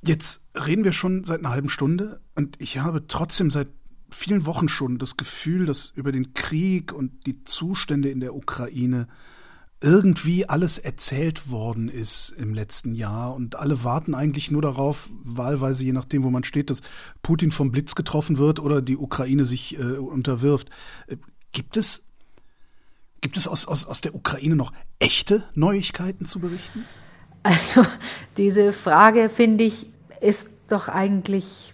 [SPEAKER 2] Jetzt reden wir schon seit einer halben Stunde und ich habe trotzdem seit vielen Wochen schon das Gefühl, dass über den Krieg und die Zustände in der Ukraine irgendwie alles erzählt worden ist im letzten Jahr und alle warten eigentlich nur darauf, wahlweise je nachdem, wo man steht, dass Putin vom Blitz getroffen wird oder die Ukraine sich äh, unterwirft. Äh, Gibt es, gibt es aus, aus, aus der Ukraine noch echte Neuigkeiten zu berichten?
[SPEAKER 3] Also diese Frage, finde ich, ist doch eigentlich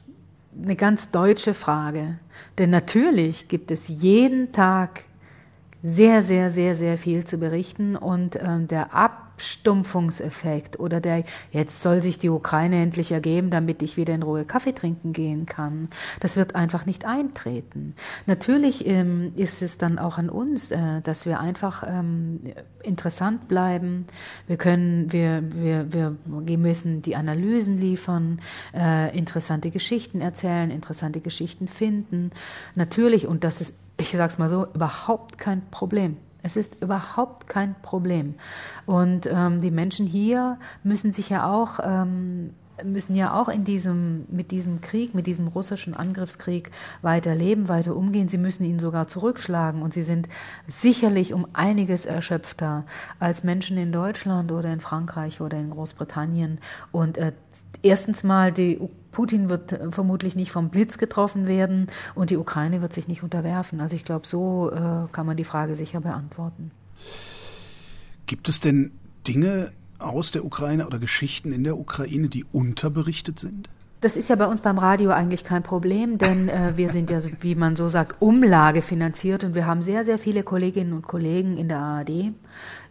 [SPEAKER 3] eine ganz deutsche Frage. Denn natürlich gibt es jeden Tag sehr, sehr, sehr, sehr viel zu berichten und ähm, der Ab Abstumpfungseffekt oder der, jetzt soll sich die Ukraine endlich ergeben, damit ich wieder in Ruhe Kaffee trinken gehen kann. Das wird einfach nicht eintreten. Natürlich ähm, ist es dann auch an uns, äh, dass wir einfach ähm, interessant bleiben. Wir können, wir, wir, wir müssen die Analysen liefern, äh, interessante Geschichten erzählen, interessante Geschichten finden. Natürlich, und das ist, ich sag's mal so, überhaupt kein Problem. Es ist überhaupt kein Problem. Und ähm, die Menschen hier müssen sich ja auch ähm, müssen ja auch in diesem, mit diesem Krieg, mit diesem russischen Angriffskrieg weiter leben, weiter umgehen. Sie müssen ihn sogar zurückschlagen und sie sind sicherlich um einiges erschöpfter als Menschen in Deutschland oder in Frankreich oder in Großbritannien. Und äh, erstens mal, die, Putin wird vermutlich nicht vom Blitz getroffen werden und die Ukraine wird sich nicht unterwerfen. Also ich glaube, so äh, kann man die Frage sicher beantworten.
[SPEAKER 2] Gibt es denn Dinge aus der Ukraine oder Geschichten in der Ukraine, die unterberichtet sind?
[SPEAKER 3] Das ist ja bei uns beim Radio eigentlich kein Problem, denn äh, wir sind ja, wie man so sagt, umlagefinanziert und wir haben sehr, sehr viele Kolleginnen und Kollegen in der ARD,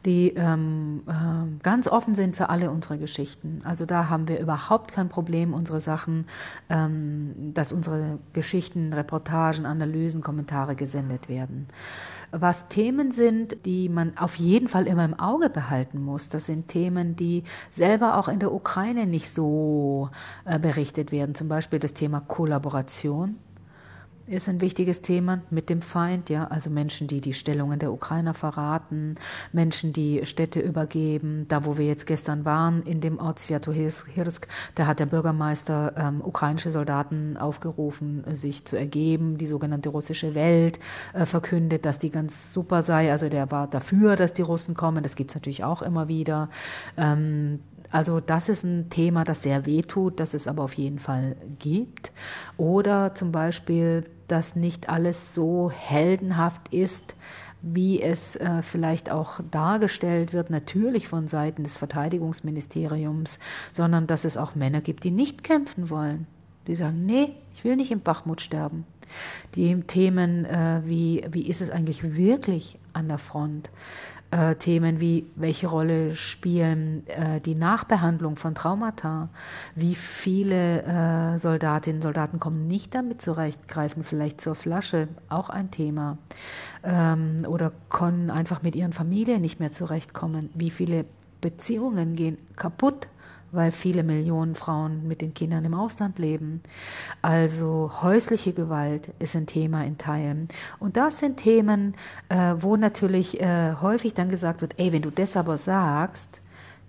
[SPEAKER 3] die ähm, äh, ganz offen sind für alle unsere Geschichten. Also da haben wir überhaupt kein Problem, unsere Sachen, ähm, dass unsere Geschichten, Reportagen, Analysen, Kommentare gesendet werden. Was Themen sind, die man auf jeden Fall immer im Auge behalten muss, das sind Themen, die selber auch in der Ukraine nicht so äh, berichtet werden. Zum Beispiel das Thema Kollaboration ist ein wichtiges Thema mit dem Feind, ja, also Menschen, die die Stellungen der Ukrainer verraten, Menschen, die Städte übergeben. Da, wo wir jetzt gestern waren, in dem Ort Sviatohirsk, da hat der Bürgermeister ähm, ukrainische Soldaten aufgerufen, sich zu ergeben, die sogenannte russische Welt äh, verkündet, dass die ganz super sei. Also der war dafür, dass die Russen kommen. Das gibt es natürlich auch immer wieder. Ähm, also das ist ein Thema, das sehr weh tut, das es aber auf jeden Fall gibt. Oder zum Beispiel, dass nicht alles so heldenhaft ist, wie es äh, vielleicht auch dargestellt wird, natürlich von Seiten des Verteidigungsministeriums, sondern dass es auch Männer gibt, die nicht kämpfen wollen. Die sagen, nee, ich will nicht im Bachmut sterben. Die Themen äh, wie, wie ist es eigentlich wirklich an der Front? Äh, Themen wie, welche Rolle spielen äh, die Nachbehandlung von Traumata? Wie viele äh, Soldatinnen und Soldaten kommen nicht damit zurecht, greifen vielleicht zur Flasche, auch ein Thema. Ähm, oder können einfach mit ihren Familien nicht mehr zurechtkommen. Wie viele Beziehungen gehen kaputt weil viele Millionen Frauen mit den Kindern im Ausland leben. Also häusliche Gewalt ist ein Thema in Teilen. Und das sind Themen, äh, wo natürlich äh, häufig dann gesagt wird, ey, wenn du das aber sagst,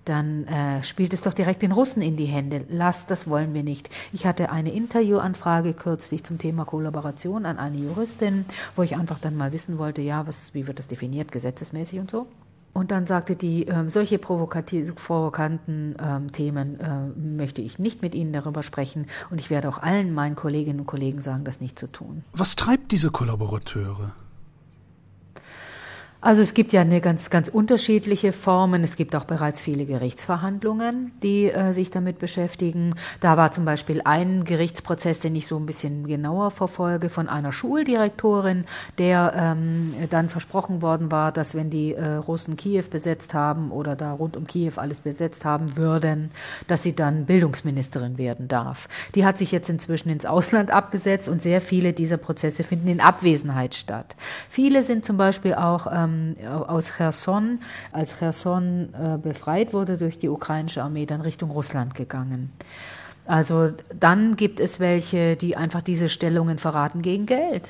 [SPEAKER 3] dann äh, spielt es doch direkt den Russen in die Hände. Lass, das wollen wir nicht. Ich hatte eine Interviewanfrage kürzlich zum Thema Kollaboration an eine Juristin, wo ich einfach dann mal wissen wollte, ja, was, wie wird das definiert, gesetzesmäßig und so. Und dann sagte die, äh, solche provokanten äh, Themen äh, möchte ich nicht mit Ihnen darüber sprechen und ich werde auch allen meinen Kolleginnen und Kollegen sagen, das nicht zu tun.
[SPEAKER 2] Was treibt diese Kollaborateure?
[SPEAKER 3] Also es gibt ja eine ganz, ganz unterschiedliche Formen. Es gibt auch bereits viele Gerichtsverhandlungen, die äh, sich damit beschäftigen. Da war zum Beispiel ein Gerichtsprozess, den ich so ein bisschen genauer verfolge, von einer Schuldirektorin, der ähm, dann versprochen worden war, dass wenn die äh, Russen Kiew besetzt haben oder da rund um Kiew alles besetzt haben würden, dass sie dann Bildungsministerin werden darf. Die hat sich jetzt inzwischen ins Ausland abgesetzt und sehr viele dieser Prozesse finden in Abwesenheit statt. Viele sind zum Beispiel auch ähm, ähm, aus Cherson, als Cherson äh, befreit wurde durch die ukrainische Armee, dann Richtung Russland gegangen. Also dann gibt es welche, die einfach diese Stellungen verraten gegen Geld.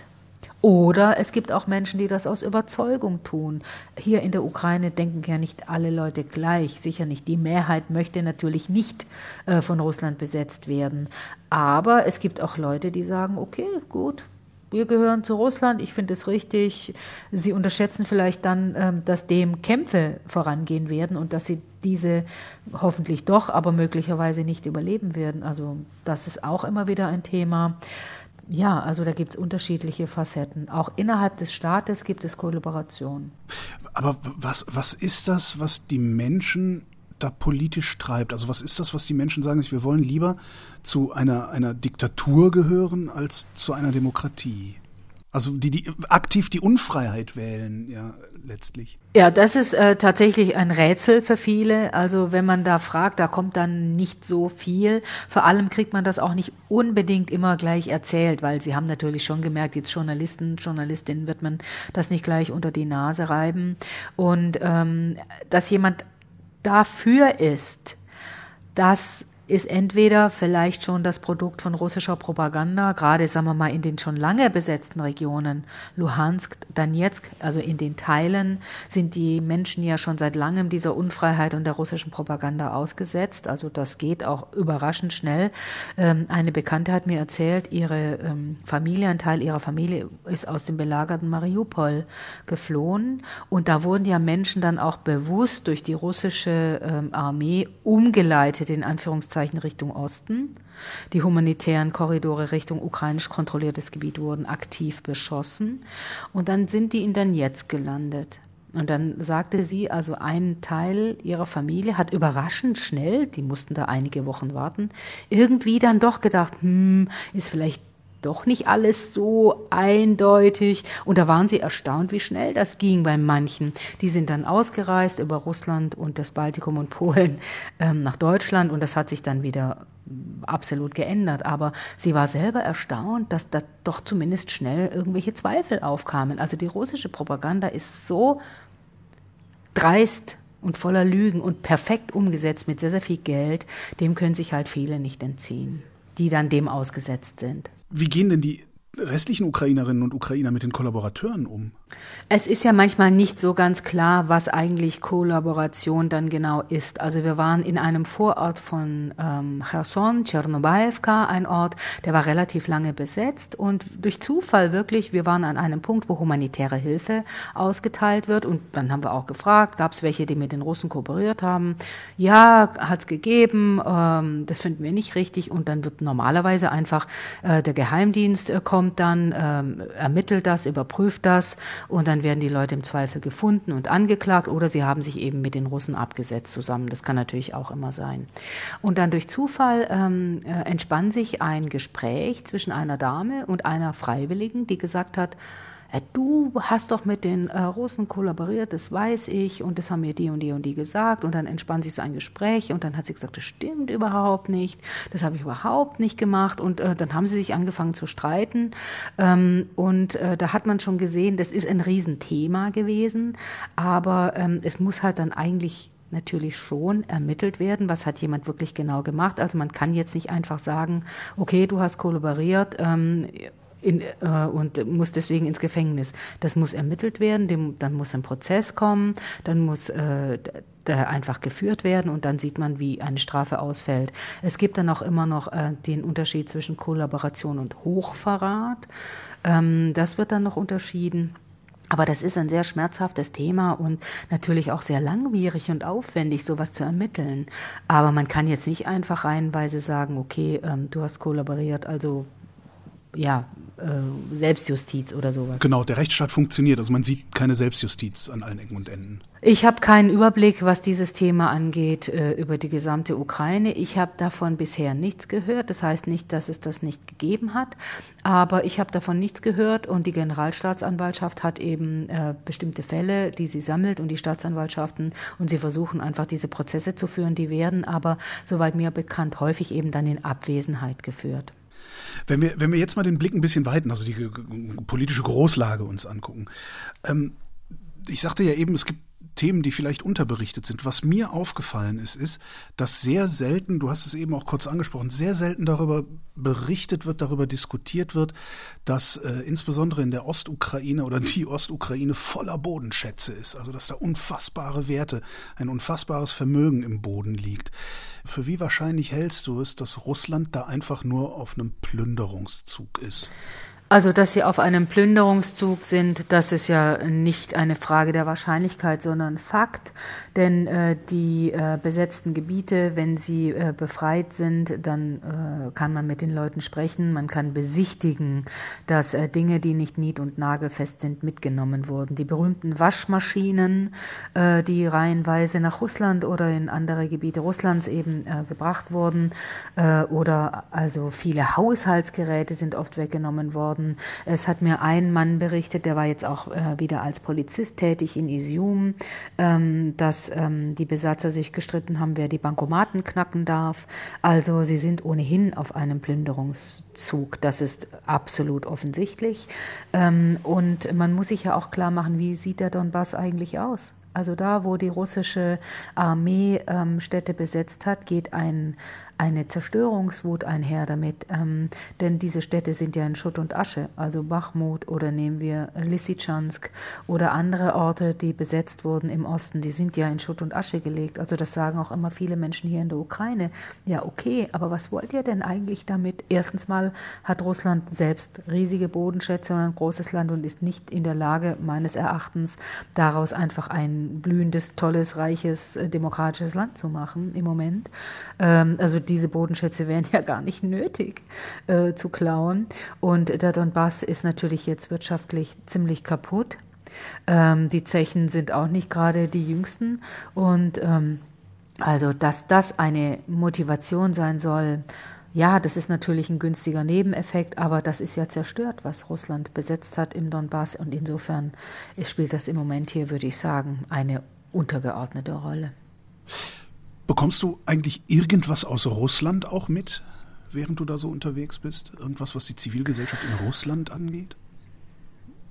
[SPEAKER 3] Oder es gibt auch Menschen, die das aus Überzeugung tun. Hier in der Ukraine denken ja nicht alle Leute gleich, sicher nicht. Die Mehrheit möchte natürlich nicht äh, von Russland besetzt werden. Aber es gibt auch Leute, die sagen, okay, gut, wir gehören zu Russland, ich finde es richtig. Sie unterschätzen vielleicht dann, ähm, dass dem Kämpfe vorangehen werden und dass sie diese hoffentlich doch, aber möglicherweise nicht überleben werden. Also das ist auch immer wieder ein Thema. Ja, also da gibt es unterschiedliche Facetten. Auch innerhalb des Staates gibt es Kollaboration.
[SPEAKER 2] Aber was, was ist das, was die Menschen da politisch treibt. Also was ist das, was die Menschen sagen? Wir wollen lieber zu einer, einer Diktatur gehören als zu einer Demokratie. Also die, die aktiv die Unfreiheit wählen, ja, letztlich.
[SPEAKER 3] Ja, das ist äh, tatsächlich ein Rätsel für viele. Also wenn man da fragt, da kommt dann nicht so viel. Vor allem kriegt man das auch nicht unbedingt immer gleich erzählt, weil sie haben natürlich schon gemerkt, jetzt Journalisten, Journalistinnen wird man das nicht gleich unter die Nase reiben. Und ähm, dass jemand dafür ist, dass ist entweder vielleicht schon das Produkt von russischer Propaganda, gerade sagen wir mal in den schon lange besetzten Regionen, Luhansk, Donetsk, also in den Teilen sind die Menschen ja schon seit langem dieser Unfreiheit und der russischen Propaganda ausgesetzt. Also das geht auch überraschend schnell. Ähm, eine Bekannte hat mir erzählt, ihre ähm, Familie, ein Teil ihrer Familie ist aus dem belagerten Mariupol geflohen und da wurden ja Menschen dann auch bewusst durch die russische ähm, Armee umgeleitet, in Anführungszeichen Anführungszeichen Richtung Osten. Die humanitären Korridore Richtung ukrainisch kontrolliertes Gebiet wurden aktiv beschossen. Und dann sind die in Donetsk gelandet. Und dann sagte sie, also ein Teil ihrer Familie hat überraschend schnell, die mussten da einige Wochen warten, irgendwie dann doch gedacht, hm, ist vielleicht doch nicht alles so eindeutig. Und da waren sie erstaunt, wie schnell das ging bei manchen. Die sind dann ausgereist über Russland und das Baltikum und Polen ähm, nach Deutschland und das hat sich dann wieder absolut geändert. Aber sie war selber erstaunt, dass da doch zumindest schnell irgendwelche Zweifel aufkamen. Also die russische Propaganda ist so dreist und voller Lügen und perfekt umgesetzt mit sehr, sehr viel Geld, dem können sich halt viele nicht entziehen, die dann dem ausgesetzt sind.
[SPEAKER 2] Wie gehen denn die restlichen Ukrainerinnen und Ukrainer mit den Kollaborateuren um?
[SPEAKER 3] Es ist ja manchmal nicht so ganz klar, was eigentlich Kollaboration dann genau ist. Also wir waren in einem Vorort von ähm, Cherson, Tschernobaevka, ein Ort, der war relativ lange besetzt und durch Zufall wirklich, wir waren an einem Punkt, wo humanitäre Hilfe ausgeteilt wird und dann haben wir auch gefragt, gab es welche, die mit den Russen kooperiert haben? Ja, hat es gegeben, ähm, das finden wir nicht richtig und dann wird normalerweise einfach äh, der Geheimdienst äh, kommt dann, ähm, ermittelt das, überprüft das und dann werden die Leute im Zweifel gefunden und angeklagt oder sie haben sich eben mit den Russen abgesetzt zusammen. Das kann natürlich auch immer sein. Und dann durch Zufall ähm, äh, entspann sich ein Gespräch zwischen einer Dame und einer Freiwilligen, die gesagt hat, du hast doch mit den äh, Russen kollaboriert, das weiß ich und das haben mir die und die und die gesagt. Und dann entspann sich so ein Gespräch und dann hat sie gesagt, das stimmt überhaupt nicht, das habe ich überhaupt nicht gemacht. Und äh, dann haben sie sich angefangen zu streiten. Ähm, und äh, da hat man schon gesehen, das ist ein Riesenthema gewesen, aber ähm, es muss halt dann eigentlich natürlich schon ermittelt werden, was hat jemand wirklich genau gemacht. Also man kann jetzt nicht einfach sagen, okay, du hast kollaboriert, ähm, in, äh, und muss deswegen ins Gefängnis. Das muss ermittelt werden, dem, dann muss ein Prozess kommen, dann muss äh, einfach geführt werden und dann sieht man, wie eine Strafe ausfällt. Es gibt dann auch immer noch äh, den Unterschied zwischen Kollaboration und Hochverrat. Ähm, das wird dann noch unterschieden. Aber das ist ein sehr schmerzhaftes Thema und natürlich auch sehr langwierig und aufwendig, sowas zu ermitteln. Aber man kann jetzt nicht einfach reihenweise sagen, okay, ähm, du hast kollaboriert, also ja, äh, Selbstjustiz oder sowas.
[SPEAKER 2] Genau, der Rechtsstaat funktioniert. Also man sieht keine Selbstjustiz an allen Ecken und Enden.
[SPEAKER 3] Ich habe keinen Überblick, was dieses Thema angeht, äh, über die gesamte Ukraine. Ich habe davon bisher nichts gehört. Das heißt nicht, dass es das nicht gegeben hat, aber ich habe davon nichts gehört und die Generalstaatsanwaltschaft hat eben äh, bestimmte Fälle, die sie sammelt und die Staatsanwaltschaften und sie versuchen einfach diese Prozesse zu führen. Die werden aber, soweit mir bekannt, häufig eben dann in Abwesenheit geführt.
[SPEAKER 2] Wenn wir, wenn wir jetzt mal den Blick ein bisschen weiten, also die politische Großlage uns angucken. Ähm, ich sagte ja eben, es gibt Themen, die vielleicht unterberichtet sind. Was mir aufgefallen ist, ist, dass sehr selten, du hast es eben auch kurz angesprochen, sehr selten darüber berichtet wird, darüber diskutiert wird, dass äh, insbesondere in der Ostukraine oder die Ostukraine voller Bodenschätze ist. Also dass da unfassbare Werte, ein unfassbares Vermögen im Boden liegt. Für wie wahrscheinlich hältst du es, dass Russland da einfach nur auf einem Plünderungszug ist?
[SPEAKER 3] Also, dass sie auf einem Plünderungszug sind, das ist ja nicht eine Frage der Wahrscheinlichkeit, sondern Fakt. Denn äh, die äh, besetzten Gebiete, wenn sie äh, befreit sind, dann äh, kann man mit den Leuten sprechen, man kann besichtigen, dass äh, Dinge, die nicht nied- und nagelfest sind, mitgenommen wurden. Die berühmten Waschmaschinen, äh, die reihenweise nach Russland oder in andere Gebiete Russlands eben gebracht wurden, oder also viele Haushaltsgeräte sind oft weggenommen worden worden. Es hat mir ein Mann berichtet, der war jetzt auch äh, wieder als Polizist tätig in Isium, ähm, dass ähm, die Besatzer sich gestritten haben, wer die Bankomaten knacken darf. Also sie sind ohnehin auf einem Plünderungszug. Das ist absolut offensichtlich. Ähm, und man muss sich ja auch klar machen, wie sieht der Donbass eigentlich aus? Also da, wo die russische Armee ähm, Städte besetzt hat, geht ein eine Zerstörungswut einher damit, ähm, denn diese Städte sind ja in Schutt und Asche, also Bachmut oder nehmen wir Lysychansk oder andere Orte, die besetzt wurden im Osten, die sind ja in Schutt und Asche gelegt. Also das sagen auch immer viele Menschen hier in der Ukraine. Ja, okay, aber was wollt ihr denn eigentlich damit? Erstens mal hat Russland selbst riesige Bodenschätze und ein großes Land und ist nicht in der Lage, meines Erachtens, daraus einfach ein blühendes, tolles, reiches, äh, demokratisches Land zu machen im Moment. Ähm, also diese Bodenschätze wären ja gar nicht nötig äh, zu klauen. Und der Donbass ist natürlich jetzt wirtschaftlich ziemlich kaputt. Ähm, die Zechen sind auch nicht gerade die jüngsten. Und ähm, also, dass das eine Motivation sein soll, Ja, das ist natürlich ein günstiger Nebeneffekt, aber das ist ja zerstört, was Russland besetzt hat im Donbass. Und insofern spielt das im Moment hier, würde ich sagen, eine untergeordnete Rolle.
[SPEAKER 2] Bekommst du eigentlich irgendwas aus Russland auch mit, während du da so unterwegs bist? Irgendwas, was die Zivilgesellschaft in Russland angeht?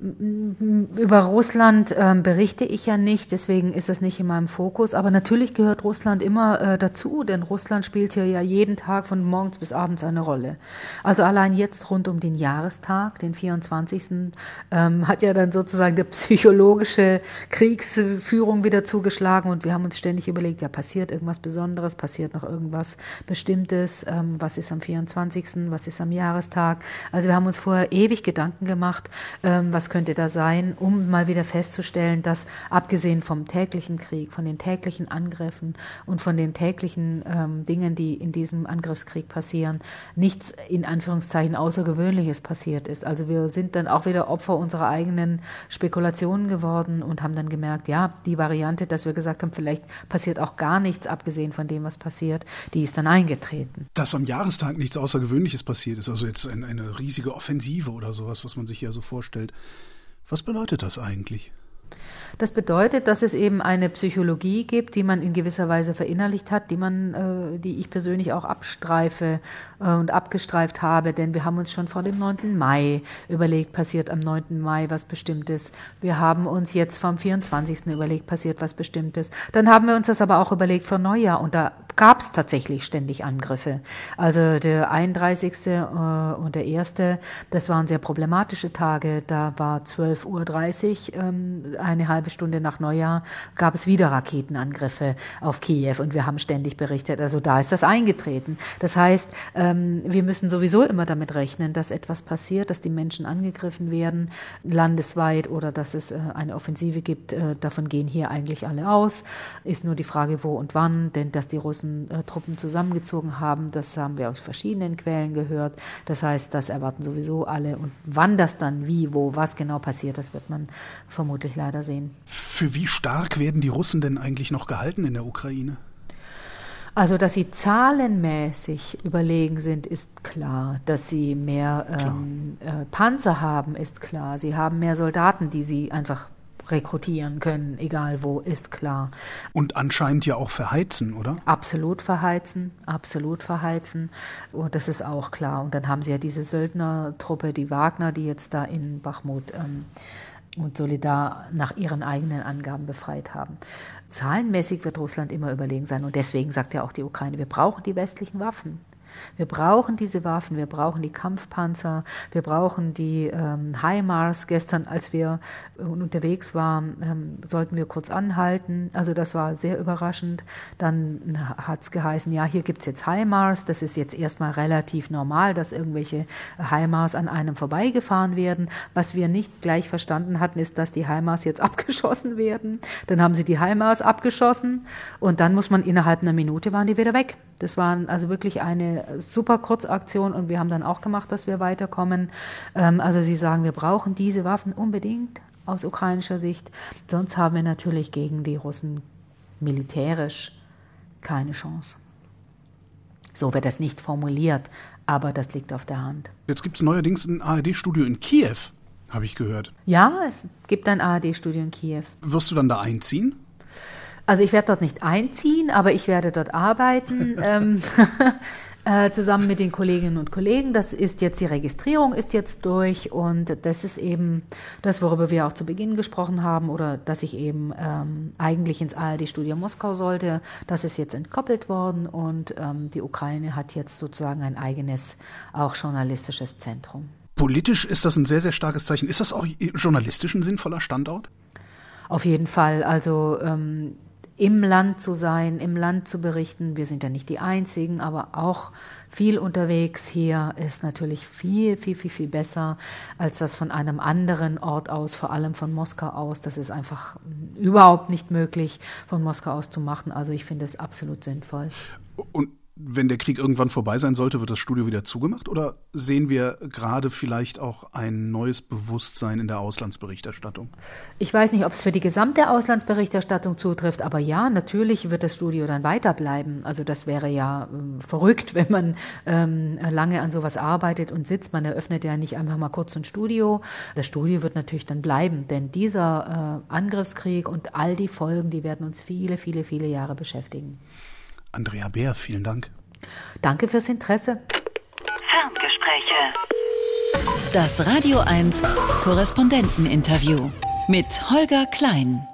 [SPEAKER 3] Über Russland ähm, berichte ich ja nicht, deswegen ist das nicht in meinem Fokus. Aber natürlich gehört Russland immer äh, dazu, denn Russland spielt hier ja jeden Tag von morgens bis abends eine Rolle. Also allein jetzt rund um den Jahrestag, den 24. Ähm, hat ja dann sozusagen die psychologische Kriegsführung wieder zugeschlagen und wir haben uns ständig überlegt, ja, passiert irgendwas Besonderes, passiert noch irgendwas Bestimmtes, ähm, was ist am 24., was ist am Jahrestag. Also wir haben uns vorher ewig Gedanken gemacht, ähm, was was könnte da sein, um mal wieder festzustellen, dass abgesehen vom täglichen Krieg, von den täglichen Angriffen und von den täglichen ähm, Dingen, die in diesem Angriffskrieg passieren, nichts in Anführungszeichen Außergewöhnliches passiert ist. Also wir sind dann auch wieder Opfer unserer eigenen Spekulationen geworden und haben dann gemerkt, ja, die Variante, dass wir gesagt haben, vielleicht passiert auch gar nichts, abgesehen von dem, was passiert, die ist dann eingetreten.
[SPEAKER 2] Dass am Jahrestag nichts Außergewöhnliches passiert ist, also jetzt eine, eine riesige Offensive oder sowas, was man sich ja so vorstellt, was bedeutet das eigentlich?
[SPEAKER 3] Das bedeutet, dass es eben eine Psychologie gibt, die man in gewisser Weise verinnerlicht hat, die man, äh, die ich persönlich auch abstreife äh, und abgestreift habe, denn wir haben uns schon vor dem 9. Mai überlegt, passiert am 9. Mai was Bestimmtes. Wir haben uns jetzt vom 24. überlegt, passiert was Bestimmtes. Dann haben wir uns das aber auch überlegt vor Neujahr und da gab es tatsächlich ständig Angriffe. Also der 31. Äh, und der 1., das waren sehr problematische Tage. Da war 12.30 Uhr, ähm, eine halbe Stunde nach Neujahr, gab es wieder Raketenangriffe auf Kiew und wir haben ständig berichtet. Also da ist das eingetreten. Das heißt, ähm, wir müssen sowieso immer damit rechnen, dass etwas passiert, dass die Menschen angegriffen werden, landesweit oder dass es äh, eine Offensive gibt. Äh, davon gehen hier eigentlich alle aus. Ist nur die Frage, wo und wann, denn dass die Russen äh, Truppen zusammengezogen haben. Das haben wir aus verschiedenen Quellen gehört. Das heißt, das erwarten sowieso alle. Und wann das dann, wie, wo, was genau passiert, das wird man vermutlich leider sehen.
[SPEAKER 2] Für wie stark werden die Russen denn eigentlich noch gehalten in der Ukraine?
[SPEAKER 3] Also, dass sie zahlenmäßig überlegen sind, ist klar. Dass sie mehr ähm, äh, Panzer haben, ist klar. Sie haben mehr Soldaten, die sie einfach rekrutieren können, egal wo, ist klar.
[SPEAKER 2] Und anscheinend ja auch verheizen, oder?
[SPEAKER 3] Absolut verheizen, absolut verheizen. Und das ist auch klar. Und dann haben sie ja diese Söldnertruppe, die Wagner, die jetzt da in Bachmut ähm, und Solidar nach ihren eigenen Angaben befreit haben. Zahlenmäßig wird Russland immer überlegen sein. Und deswegen sagt ja auch die Ukraine, wir brauchen die westlichen Waffen. Wir brauchen diese Waffen, wir brauchen die Kampfpanzer, wir brauchen die ähm, HIMARS. Gestern, als wir äh, unterwegs waren, ähm, sollten wir kurz anhalten. Also das war sehr überraschend. Dann hat es geheißen, ja, hier gibt es jetzt HIMARS. Das ist jetzt erstmal relativ normal, dass irgendwelche HIMARS an einem vorbeigefahren werden. Was wir nicht gleich verstanden hatten, ist, dass die HIMARS jetzt abgeschossen werden. Dann haben sie die HIMARS abgeschossen und dann muss man innerhalb einer Minute waren die wieder weg. Das war also wirklich eine super Kurzaktion und wir haben dann auch gemacht, dass wir weiterkommen. Ähm, also Sie sagen, wir brauchen diese Waffen unbedingt aus ukrainischer Sicht. Sonst haben wir natürlich gegen die Russen militärisch keine Chance. So wird das nicht formuliert, aber das liegt auf der Hand.
[SPEAKER 2] Jetzt gibt es neuerdings ein ARD-Studio in Kiew, habe ich gehört.
[SPEAKER 3] Ja, es gibt ein ARD-Studio in Kiew.
[SPEAKER 2] Wirst du dann da einziehen?
[SPEAKER 3] Also ich werde dort nicht einziehen, aber ich werde dort arbeiten. äh, zusammen mit den Kolleginnen und Kollegen. Das ist jetzt, die Registrierung ist jetzt durch und das ist eben das, worüber wir auch zu Beginn gesprochen haben oder dass ich eben ähm, eigentlich ins ARD-Studio Moskau sollte. Das ist jetzt entkoppelt worden und ähm, die Ukraine hat jetzt sozusagen ein eigenes, auch journalistisches Zentrum.
[SPEAKER 2] Politisch ist das ein sehr, sehr starkes Zeichen. Ist das auch journalistisch ein sinnvoller Standort?
[SPEAKER 3] Auf jeden Fall. Also ähm, im Land zu sein, im Land zu berichten. Wir sind ja nicht die Einzigen, aber auch viel unterwegs hier ist natürlich viel, viel, viel, viel besser als das von einem anderen Ort aus, vor allem von Moskau aus. Das ist einfach überhaupt nicht möglich, von Moskau aus zu machen. Also ich finde es absolut sinnvoll.
[SPEAKER 2] Und wenn der Krieg irgendwann vorbei sein sollte, wird das Studio wieder zugemacht? Oder sehen wir gerade vielleicht auch ein neues Bewusstsein in der Auslandsberichterstattung?
[SPEAKER 3] Ich weiß nicht, ob es für die gesamte Auslandsberichterstattung zutrifft, aber ja, natürlich wird das Studio dann weiterbleiben. Also das wäre ja äh, verrückt, wenn man ähm, lange an sowas arbeitet und sitzt. Man eröffnet ja nicht einfach mal kurz ein Studio. Das Studio wird natürlich dann bleiben, denn dieser äh, Angriffskrieg und all die Folgen, die werden uns viele, viele, viele Jahre beschäftigen.
[SPEAKER 2] Andrea Bär, vielen Dank.
[SPEAKER 3] Danke fürs Interesse.
[SPEAKER 1] Ferngespräche. Das Radio 1 Korrespondenteninterview mit Holger Klein.